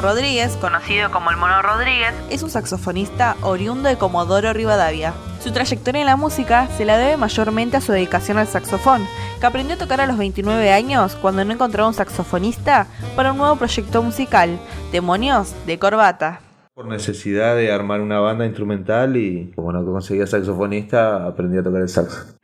Rodríguez, conocido como el Mono Rodríguez, es un saxofonista oriundo de Comodoro Rivadavia. Su trayectoria en la música se la debe mayormente a su dedicación al saxofón, que aprendió a tocar a los 29 años cuando no encontraba un saxofonista para un nuevo proyecto musical, Demonios de Corbata. Por necesidad de armar una banda instrumental y como no conseguía saxofonista, aprendí a tocar el saxo.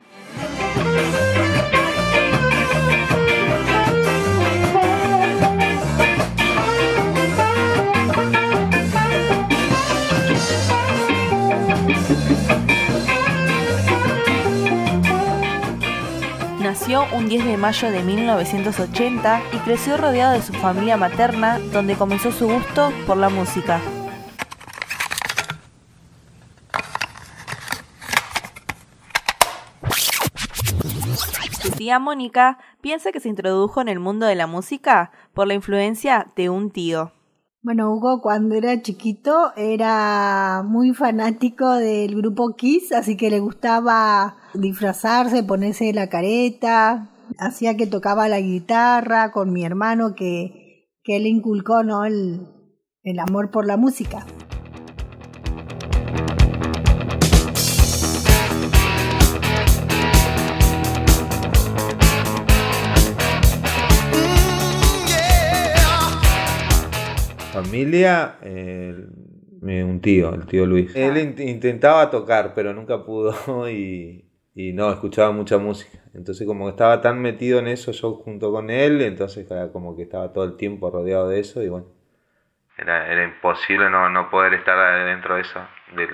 Un 10 de mayo de 1980 y creció rodeado de su familia materna, donde comenzó su gusto por la música. Su tía Mónica piensa que se introdujo en el mundo de la música por la influencia de un tío. Bueno, Hugo cuando era chiquito era muy fanático del grupo Kiss, así que le gustaba disfrazarse, ponerse la careta, hacía que tocaba la guitarra con mi hermano que, que él inculcó ¿no? el, el amor por la música. Familia, eh, un tío, el tío Luis. Él intentaba tocar, pero nunca pudo y, y, no, escuchaba mucha música. Entonces como que estaba tan metido en eso yo junto con él, entonces como que estaba todo el tiempo rodeado de eso y bueno, era, era imposible no, no poder estar dentro de eso, de,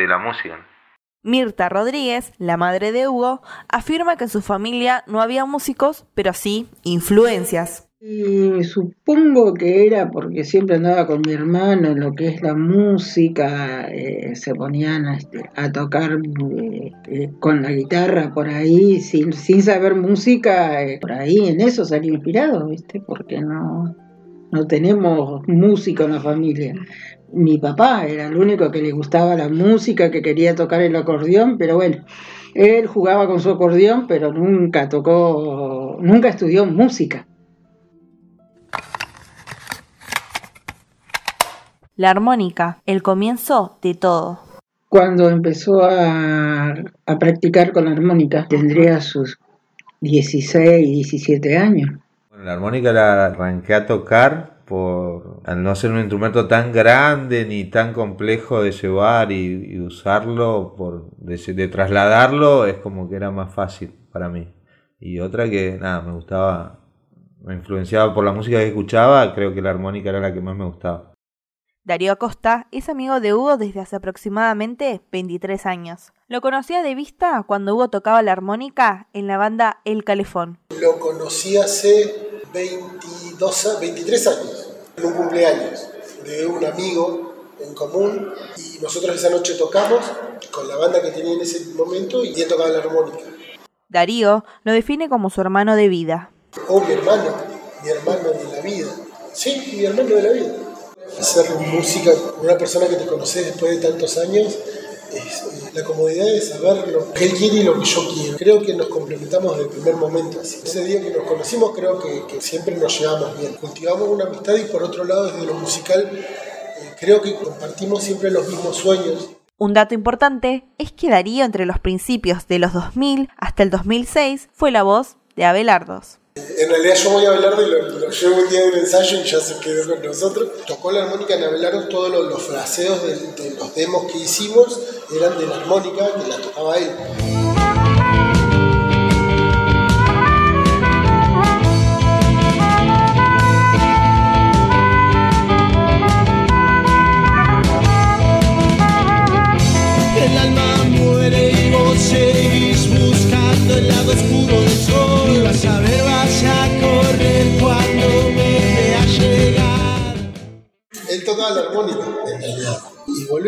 de la música. Mirta Rodríguez, la madre de Hugo, afirma que en su familia no había músicos, pero sí influencias. Y supongo que era porque siempre andaba con mi hermano en lo que es la música, eh, se ponían a, este, a tocar eh, eh, con la guitarra por ahí, sin, sin saber música, por ahí en eso salí inspirado, ¿viste? Porque no, no tenemos música en la familia. Mi papá era el único que le gustaba la música, que quería tocar el acordeón, pero bueno, él jugaba con su acordeón, pero nunca tocó, nunca estudió música. La armónica, el comienzo de todo. Cuando empezó a, practicar con la armónica, tendría sus 16, 17 años. la armónica la arranqué a tocar por al no ser un instrumento tan grande ni tan complejo de llevar y, usarlo, por de, trasladarlo, es como que era más fácil para mí. Y otra que nada, me gustaba, me influenciaba por la música que escuchaba, creo que la armónica era la que más me gustaba. Darío Acosta es amigo de Hugo desde hace aproximadamente 23 años. Lo conocía de vista cuando Hugo tocaba la armónica en la banda El Calefón. Lo conocí hace 22, 23 años, en un cumpleaños de un amigo en común y nosotros esa noche tocamos con la banda que tenía en ese momento y él tocaba la armónica. Darío lo define como su hermano de vida. Oh, mi hermano, mi hermano de la vida. Sí, mi hermano de la vida hacer música con una persona que te conoces después de tantos años es eh, la comodidad de saber lo que él quiere y lo que yo quiero. Creo que nos complementamos desde el primer momento. Ese día que nos conocimos creo que, siempre nos llevamos bien. Cultivamos una amistad y por otro lado desde lo musical eh, creo que compartimos siempre los mismos sueños. Un dato importante es que Darío entre los principios de los 2000 hasta el 2006 fue la voz de Abelardos. En realidad yo voy a Abelardo y lo, llevo un día de un ensayo y ya se quedó con nosotros. Tocó la armónica en Abelardo, todos los, los fraseos de, de, los demos que hicimos eran de la armónica que la tocaba él.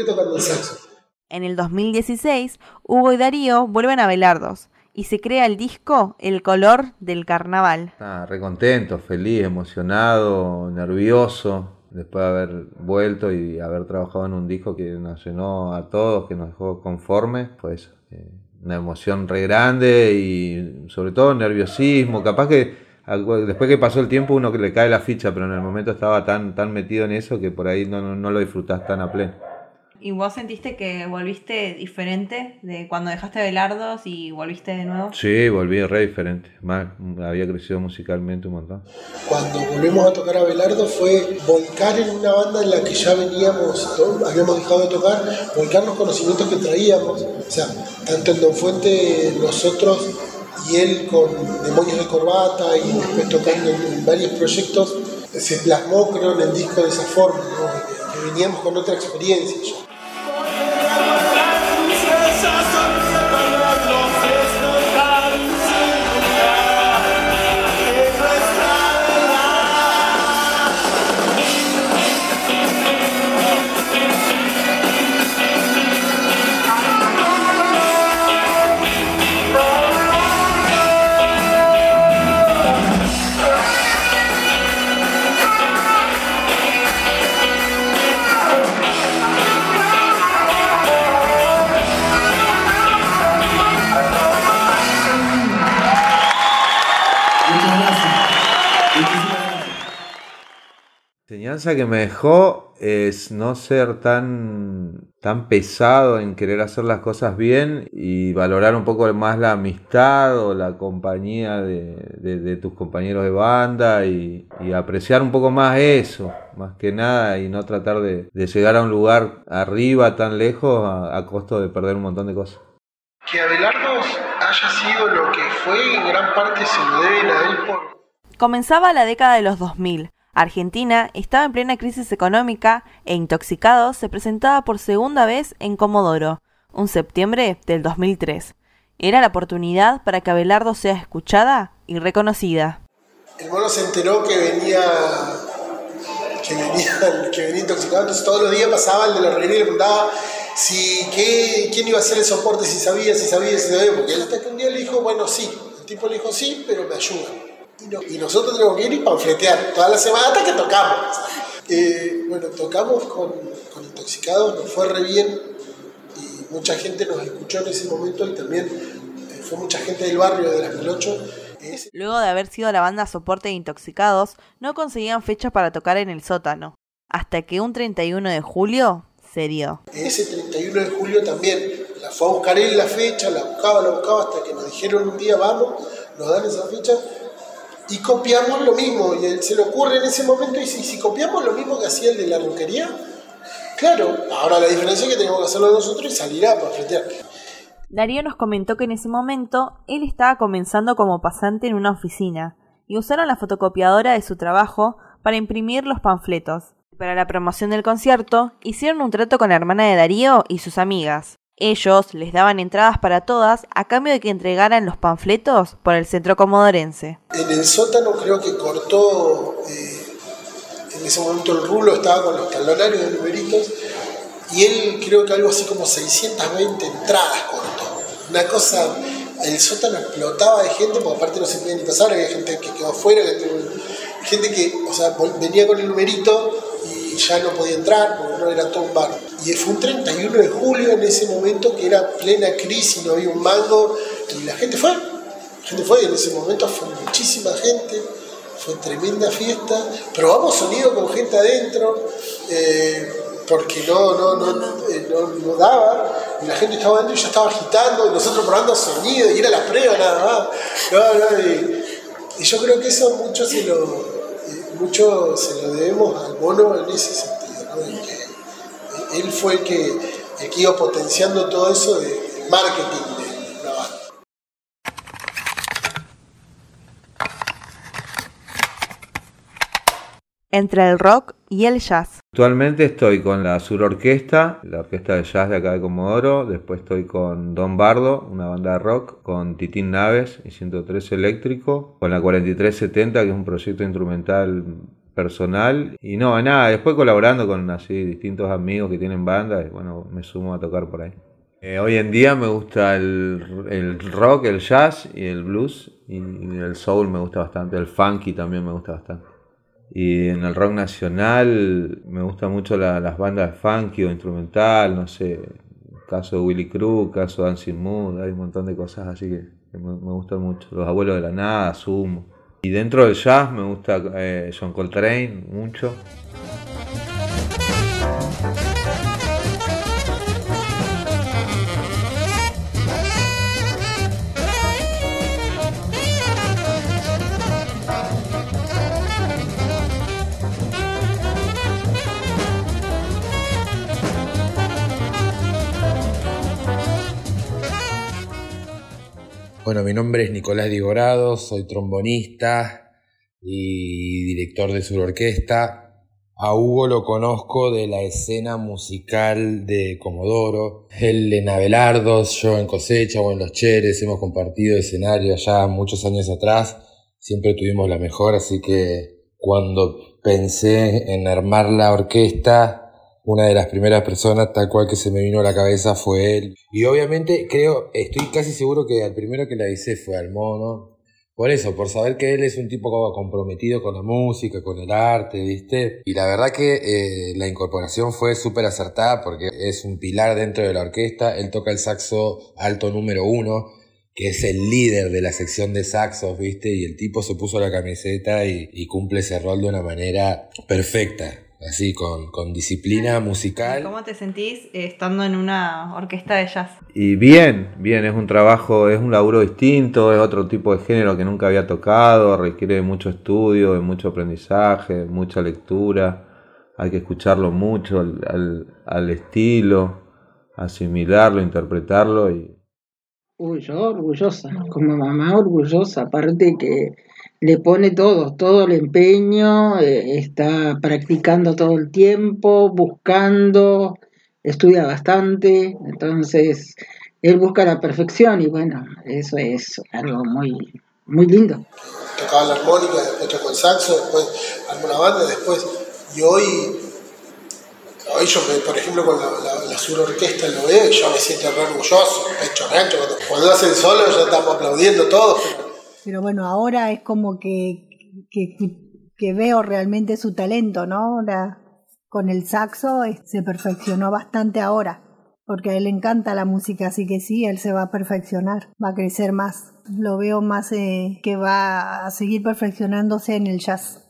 Tocando el saxo. En el 2016, Hugo y Darío vuelven a Belardos y se crea el disco El color del carnaval. Ah, recontento, feliz, emocionado, nervioso, después de haber vuelto y haber trabajado en un disco que nos llenó a todos, que nos dejó conformes, pues una emoción re grande y sobre todo nerviosismo, capaz que Después que pasó el tiempo uno que le cae la ficha, pero en el momento estaba tan, tan metido en eso que por ahí no, no, no lo disfrutás tan a pleno. ¿Y vos sentiste que volviste diferente de cuando dejaste Belardos y volviste de nuevo? Sí, volví re diferente. Más, había crecido musicalmente un montón. Cuando volvimos a tocar a Belardo fue volcar en una banda en la que ya veníamos, habíamos dejado de tocar, volcar los conocimientos que traíamos. O sea, tanto en Don Fuente, nosotros y él con Demonios de Corbata y después tocando en, varios proyectos, se plasmó creo en el disco de esa forma, que veníamos con otra experiencia. Enseñanza que me dejó es no ser tan, tan pesado en querer hacer las cosas bien y valorar un poco más la amistad o la compañía de, tus compañeros de banda y, apreciar un poco más eso, más que nada, y no tratar de, llegar a un lugar arriba tan lejos a, costo de perder un montón de cosas. Que Abelardo haya sido lo que fue, en gran parte se lo deben a él por... Comenzaba la década de los 2000 Argentina estaba en plena crisis económica e Intoxicados se presentaba por segunda vez en Comodoro, un septiembre del 2003. Era la oportunidad para que Abelardo sea escuchada y reconocida. El mono se enteró que venía que venía, que intoxicado, entonces todos los días pasaba el de la reguería y le preguntaba si, qué, quién iba a hacer el soporte, si sabía, si sabía, si sabía, porque él hasta que un día le dijo, bueno, sí, el tipo le dijo sí, pero me ayuda. Y, nosotros tenemos que ir y panfletear toda la semana hasta que tocamos. Eh, bueno, tocamos con, con, Intoxicados, nos fue re bien y mucha gente nos escuchó en ese momento y también eh, fue mucha gente del barrio de las 2008. Luego de haber sido la banda soporte de Intoxicados, no conseguían fecha para tocar en el sótano, hasta que un 31 de julio se dio. Ese 31 de julio también la fue a buscar él la fecha, la buscaba, la buscaba hasta que nos dijeron un día vamos, nos dan esa fecha y copiamos lo mismo. Y él se le ocurre en ese momento, y si, si copiamos lo mismo que hacía el de la roquería, claro, ahora la diferencia es que tenemos que hacerlo nosotros y salirá para fletear. Darío nos comentó que en ese momento él estaba comenzando como pasante en una oficina y usaron la fotocopiadora de su trabajo para imprimir los panfletos. Para la promoción del concierto, hicieron un trato con la hermana de Darío y sus amigas. Ellos les daban entradas para todas a cambio de que entregaran los panfletos por el centro comodorense. En el sótano creo que cortó, eh, en ese momento el rulo estaba con los talonarios de numeritos y él creo que algo así como 620 entradas cortó. Una cosa, el sótano explotaba de gente, porque aparte no se podía ni pasar, había gente que quedó afuera, gente que o sea, venía con el numerito y ya no podía entrar porque no era todo un bar. Y fue un 31 de julio en ese momento que era plena crisis, no había un mango y la gente fue. La gente fue y en ese momento fue muchísima gente, fue tremenda fiesta. Probamos sonido con gente adentro. Eh, porque no, no, eh, no, no, daba, y la gente estaba adentro y ya estaba agitando, y nosotros probando sonido, y era la prueba nada más. y, yo creo que eso mucho se lo, eh, mucho se lo debemos al mono en ese sentido, ¿no? Él fue el que, el iba potenciando todo eso de marketing de la banda. Entre el rock y el jazz. Actualmente estoy con la Sur Orquesta, la orquesta de jazz de acá de Comodoro. Después estoy con Don Bardo, una banda de rock, con Titín Naves y 103 Eléctrico, con la 4370, que es un proyecto instrumental personal. Y no, nada, después colaborando con así distintos amigos que tienen bandas, bueno, me sumo a tocar por ahí. Eh, hoy en día me gusta el, el, rock, el jazz y el blues, y, el soul me gusta bastante, el funky también me gusta bastante. Y en el rock nacional me gusta mucho las bandas funky o instrumental, no sé, caso de Willy Cruz, caso de Dancing Mood, hay un montón de cosas así que, me, me, gustan mucho. Los abuelos de la nada, Sumo. Y dentro del jazz me gusta eh, John Coltrane mucho. Bueno, mi nombre es Nicolás Digorado, soy trombonista y director de su orquesta. A Hugo lo conozco de la escena musical de Comodoro. Él en Abelardos, yo en Cosecha o en Los Cheres. Hemos compartido escenario ya muchos años atrás. Siempre tuvimos la mejor, así que cuando pensé en armar la orquesta, una de las primeras personas tal cual que se me vino a la cabeza fue él. Y obviamente creo, estoy casi seguro que el primero que la avisé fue al mono. Por eso, por saber que él es un tipo comprometido con la música, con el arte, ¿viste? Y la verdad que eh, la incorporación fue súper acertada porque es un pilar dentro de la orquesta. Él toca el saxo alto número uno, que es el líder de la sección de saxos, ¿viste? Y el tipo se puso la camiseta y cumple ese rol de una manera perfecta así con, con disciplina musical. ¿Cómo te sentís eh, estando en una orquesta de jazz? Y bien, bien, es un trabajo, es un laburo distinto, es otro tipo de género que nunca había tocado, requiere mucho estudio, de mucho aprendizaje, mucha lectura, hay que escucharlo mucho al, al, estilo, asimilarlo, interpretarlo y... Uy, yo orgullosa, como mamá orgullosa, aparte que le pone todo, todo el empeño, eh, está practicando todo el tiempo, buscando, estudia bastante, entonces él busca la perfección y bueno, eso es algo muy, muy lindo. Tocaba la armónica, después tocó el saxo, después armó una banda, después, y hoy, hoy yo, por ejemplo, con la, la, sur orquesta lo veo y yo me siento re orgulloso, pecho rancho, cuando, cuando hacen solo ya estamos aplaudiendo todos. Bueno, ahora es como que, que, veo realmente su talento, ¿no? con el saxo eh, se perfeccionó bastante ahora, porque a él le encanta la música, así que sí, él se va a perfeccionar, va a crecer más. Lo veo más eh, que va a seguir perfeccionándose en el jazz.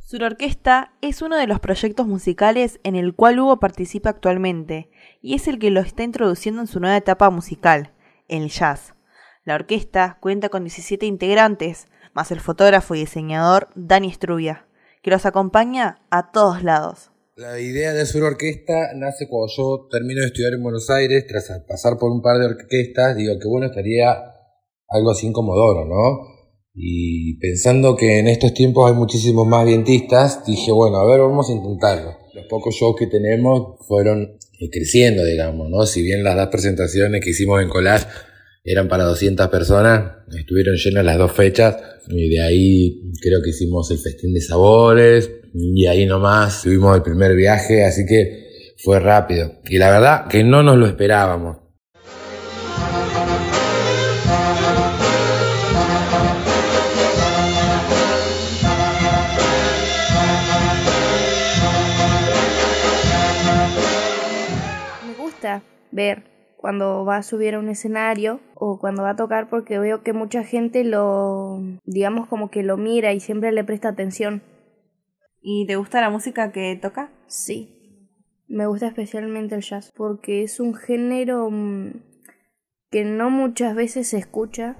Sur Orquesta es uno de los proyectos musicales en el cual Hugo participa actualmente y es el que lo está introduciendo en su nueva etapa musical, el jazz. La orquesta cuenta con 17 integrantes, más el fotógrafo y diseñador Dani Estrubia, que los acompaña a todos lados. La idea de Sur Orquesta nace cuando yo termino de estudiar en Buenos Aires, tras pasar por un par de orquestas, digo que bueno estaría algo así Comodoro, ¿no? Y pensando que en estos tiempos hay muchísimos más vientistas, dije, bueno, a ver, vamos a intentarlo. Los pocos shows que tenemos fueron creciendo, digamos, ¿no? Si bien las dos presentaciones que hicimos en Collage eran para 200 personas, estuvieron llenas las dos fechas y de ahí creo que hicimos el festín de sabores y ahí nomás tuvimos el primer viaje, así que fue rápido. Y la verdad que no nos lo esperábamos. Me gusta ver cuando va a subir a un escenario o cuando va a tocar porque veo que mucha gente lo, digamos como que lo mira y siempre le presta atención. ¿Y te gusta la música que toca? Sí, me gusta especialmente el jazz porque es un género mm, que no muchas veces se escucha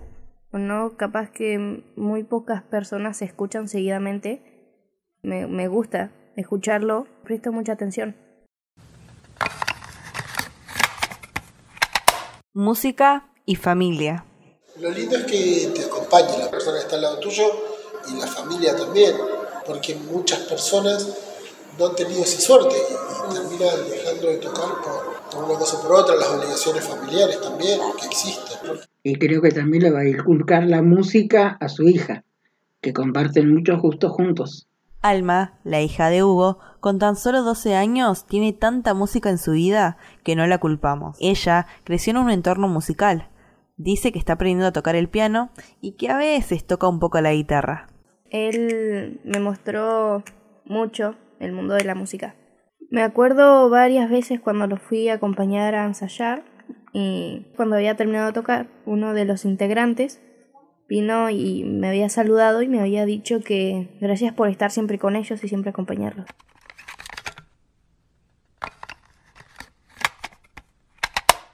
o no capaz que muy pocas personas se escuchan seguidamente. Me, me gusta escucharlo, presto mucha atención. Música y familia. Lo lindo es que te acompañe la persona que está al lado tuyo y la familia también, porque muchas personas no han tenido esa suerte y, terminan dejando de tocar por, una cosa o por otra, las obligaciones familiares también que existen. Y creo que también le va a inculcar la música a su hija, que comparten muchos gustos juntos. Alma, la hija de Hugo, con tan solo 12 años tiene tanta música en su vida que no la culpamos. Ella creció en un entorno musical. Dice que está aprendiendo a tocar el piano y que a veces toca un poco la guitarra. Él me mostró mucho el mundo de la música. Me acuerdo varias veces cuando lo fui a acompañar a ensayar y cuando había terminado de tocar, uno de los integrantes vino y me había saludado y me había dicho que gracias por estar siempre con ellos y siempre acompañarlos.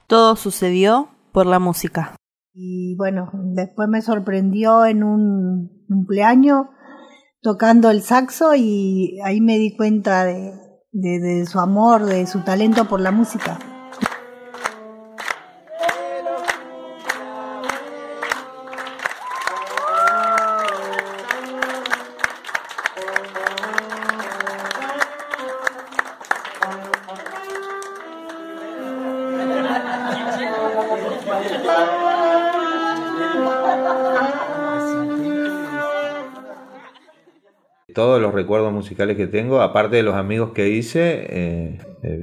Todo sucedió por la música. Y bueno, después me sorprendió en un cumpleaños tocando el saxo y ahí me di cuenta de, de su amor, de su talento por la música. Todos los recuerdos musicales que tengo, aparte de los amigos que hice, eh,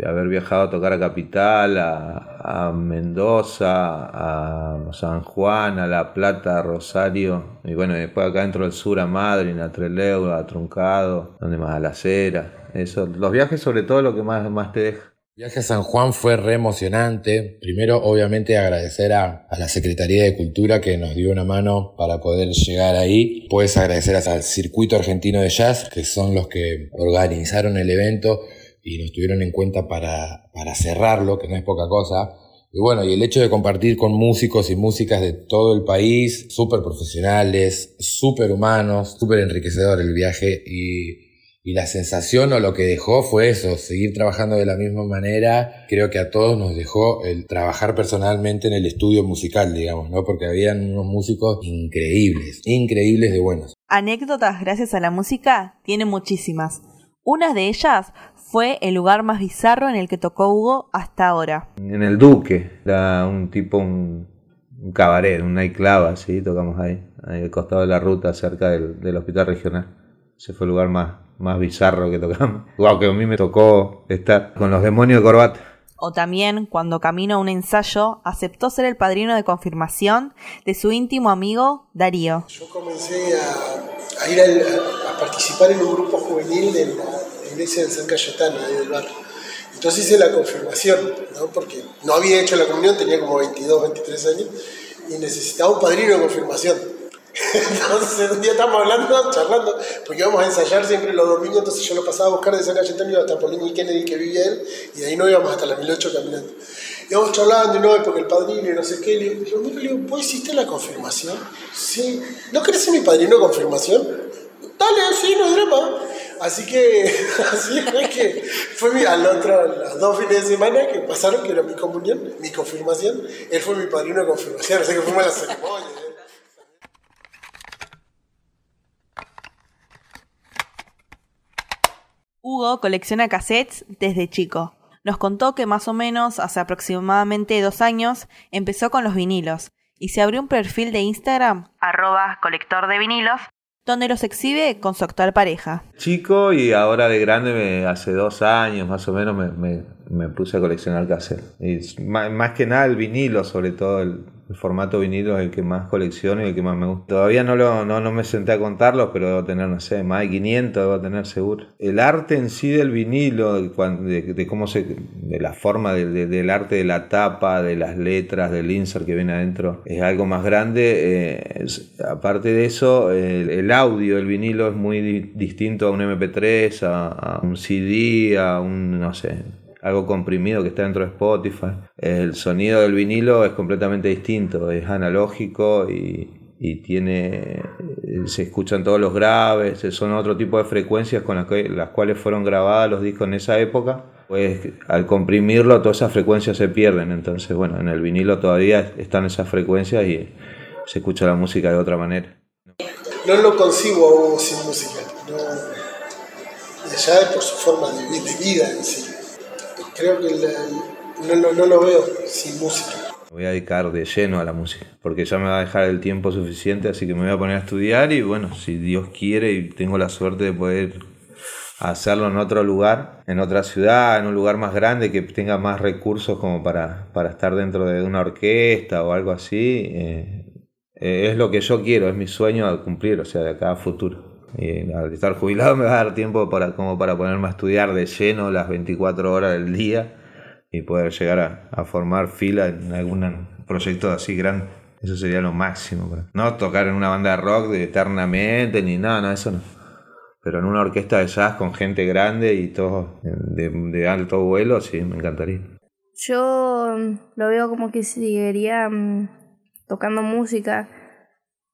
haber viajado a tocar a Capital, a, Mendoza, a San Juan, a La Plata, a Rosario, y bueno, después acá dentro del sur a Madrid, a Trelew, a Truncado, donde más a La Cera. Eso, los viajes sobre todo lo que más, más te deja. Viaje a San Juan fue re emocionante. Primero, obviamente, agradecer a, la Secretaría de Cultura que nos dio una mano para poder llegar ahí. Puedes agradecer al Circuito Argentino de Jazz, que son los que organizaron el evento y nos tuvieron en cuenta para, para cerrarlo, que no es poca cosa. Y bueno, y el hecho de compartir con músicos y músicas de todo el país, súper profesionales, súper humanos, súper enriquecedor el viaje y y la sensación o lo que dejó fue eso, seguir trabajando de la misma manera. Creo que a todos nos dejó el trabajar personalmente en el estudio musical, digamos, ¿no? Porque habían unos músicos increíbles, increíbles de buenos. Anécdotas gracias a la música tiene muchísimas. Una de ellas fue el lugar más bizarro en el que tocó Hugo hasta ahora. En el Duque, era un tipo, un, cabaret, un nightclub, así, tocamos ahí, ahí al costado de la ruta, cerca del, del hospital regional. Ese fue el lugar más, más bizarro que tocamos. Wow, que a mí me tocó estar con los demonios de corbata. O también, cuando camino a un ensayo, aceptó ser el padrino de confirmación de su íntimo amigo Darío. Yo comencé a, ir a, participar en un grupo juvenil de la iglesia de San Cayetano, ahí del barrio. Entonces hice la confirmación, ¿no? porque no había hecho la comunión, tenía como 22, 23 años, y necesitaba un padrino de confirmación. Entonces un día estábamos hablando, charlando, porque íbamos a ensayar siempre los domingos, entonces yo lo pasaba a buscar de San Cayetano hasta Polini y Kennedy que vivía él, y de ahí no íbamos hasta la 1008 caminando. Íbamos charlando, y no, porque el padrino y no sé qué, le digo, le digo, ¿vos hiciste la confirmación? Sí. ¿No querés ser mi padrino confirmación? Dale, sí, no es drama. Así que, así fue que fue mi, al otro, los dos fines de semana que pasaron, que era mi comunión, mi confirmación, él fue mi padrino de confirmación, así que fuimos a la ceremonia. Hugo colecciona cassettes desde chico. Nos contó que más o menos hace aproximadamente dos años empezó con los vinilos y se abrió un perfil de Instagram, arroba colector de vinilos, donde los exhibe con su actual pareja. Chico y ahora de grande, hace dos años más o menos, me, puse a coleccionar cassettes. Y más que nada el vinilo, sobre todo el, el formato vinilo es el que más colecciono y el que más me gusta. Todavía no, lo, no, no me senté a contarlos, pero debo tener, no sé, más de 500 debo tener seguro. El arte en sí del vinilo, de, cómo se, de la forma del arte de la tapa, de las letras, del insert que viene adentro, es algo más grande. Eh, aparte de eso, el, audio del vinilo es muy distinto a un MP3, a, a un CD, a un, no sé, algo comprimido que está dentro de Spotify. El sonido del vinilo es completamente distinto, es analógico y, tiene se escuchan todos los graves, son otro tipo de frecuencias con las, que, las cuales fueron grabadas los discos en esa época. Pues al comprimirlo todas esas frecuencias se pierden, entonces bueno, en el vinilo todavía están esas frecuencias y se escucha la música de otra manera. No lo concibo sin música, no, ya por su forma de, de vida en sí creo que no, lo veo sin música. Voy a dedicar de lleno a la música, porque ya me va a dejar el tiempo suficiente, así que me voy a poner a estudiar y bueno, si Dios quiere y tengo la suerte de poder hacerlo en otro lugar, en otra ciudad, en un lugar más grande que tenga más recursos como para, para estar dentro de una orquesta o algo así, eh, eh, es lo que yo quiero, es mi sueño a cumplir, o sea, de acá a futuro. Y al estar jubilado me va a dar tiempo para, como para ponerme a estudiar de lleno las 24 horas del día y poder llegar a, formar fila en algún proyecto así grande. Eso sería lo máximo. No tocar en una banda de rock eternamente ni nada, no, eso no. Pero en una orquesta de jazz con gente grande y todo de, de alto vuelo, sí, me encantaría. Yo mm, lo veo como que seguiría mm, tocando música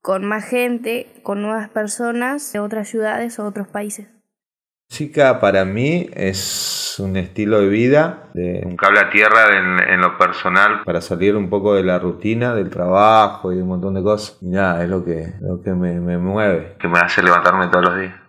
con más gente, con nuevas personas de otras ciudades o otros países. Música para mí es un estilo de vida, de un cable a tierra en, lo personal para salir un poco de la rutina del trabajo y de un montón de cosas. Y nada, es lo que, lo que me, me mueve, que me hace levantarme todos los días.